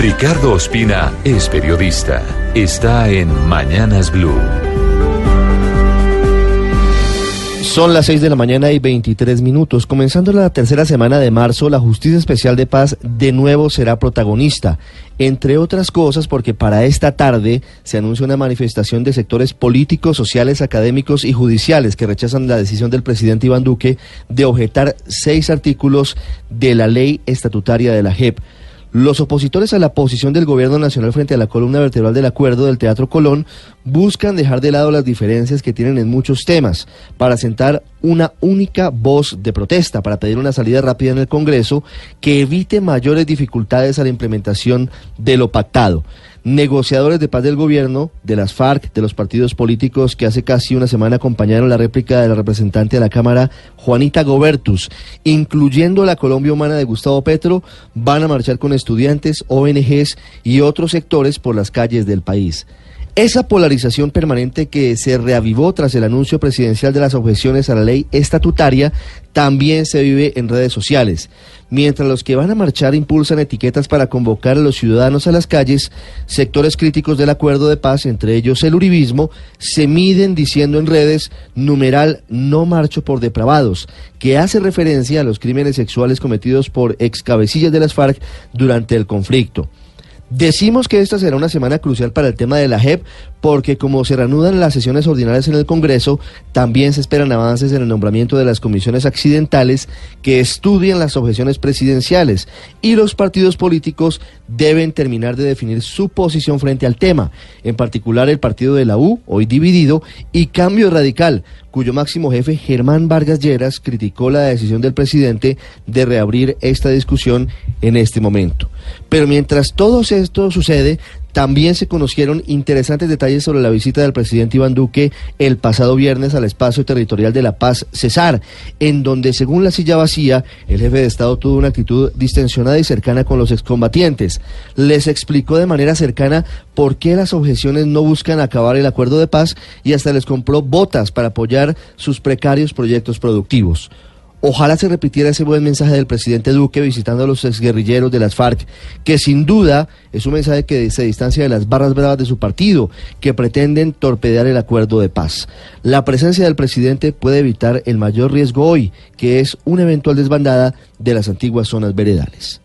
Ricardo Ospina es periodista. Está en Mañanas Blue. Son las 6 de la mañana y 23 minutos. Comenzando la tercera semana de marzo, la Justicia Especial de Paz de nuevo será protagonista. Entre otras cosas, porque para esta tarde se anuncia una manifestación de sectores políticos, sociales, académicos y judiciales que rechazan la decisión del presidente Iván Duque de objetar seis artículos de la ley estatutaria de la JEP. Los opositores a la posición del gobierno nacional frente a la columna vertebral del acuerdo del Teatro Colón buscan dejar de lado las diferencias que tienen en muchos temas para sentar una única voz de protesta, para pedir una salida rápida en el Congreso que evite mayores dificultades a la implementación de lo pactado negociadores de paz del gobierno, de las FARC, de los partidos políticos que hace casi una semana acompañaron la réplica de la representante de la Cámara, Juanita Gobertus, incluyendo la Colombia Humana de Gustavo Petro, van a marchar con estudiantes, ONGs y otros sectores por las calles del país. Esa polarización permanente que se reavivó tras el anuncio presidencial de las objeciones a la ley estatutaria también se vive en redes sociales. Mientras los que van a marchar impulsan etiquetas para convocar a los ciudadanos a las calles, sectores críticos del acuerdo de paz, entre ellos el uribismo, se miden diciendo en redes numeral no marcho por depravados, que hace referencia a los crímenes sexuales cometidos por ex cabecillas de las FARC durante el conflicto. Decimos que esta será una semana crucial para el tema de la JEP porque como se reanudan las sesiones ordinarias en el Congreso, también se esperan avances en el nombramiento de las comisiones accidentales que estudian las objeciones presidenciales y los partidos políticos deben terminar de definir su posición frente al tema, en particular el partido de la U, hoy dividido, y Cambio Radical, cuyo máximo jefe Germán Vargas Lleras criticó la decisión del presidente de reabrir esta discusión en este momento. Pero mientras todo esto sucede, también se conocieron interesantes detalles sobre la visita del presidente Iván Duque el pasado viernes al espacio territorial de La Paz, Cesar, en donde, según la silla vacía, el jefe de Estado tuvo una actitud distensionada y cercana con los excombatientes. Les explicó de manera cercana por qué las objeciones no buscan acabar el acuerdo de paz y hasta les compró botas para apoyar sus precarios proyectos productivos. Ojalá se repitiera ese buen mensaje del presidente Duque visitando a los exguerrilleros de las FARC, que sin duda es un mensaje que se distancia de las barras bravas de su partido, que pretenden torpedear el acuerdo de paz. La presencia del presidente puede evitar el mayor riesgo hoy, que es una eventual desbandada de las antiguas zonas veredales.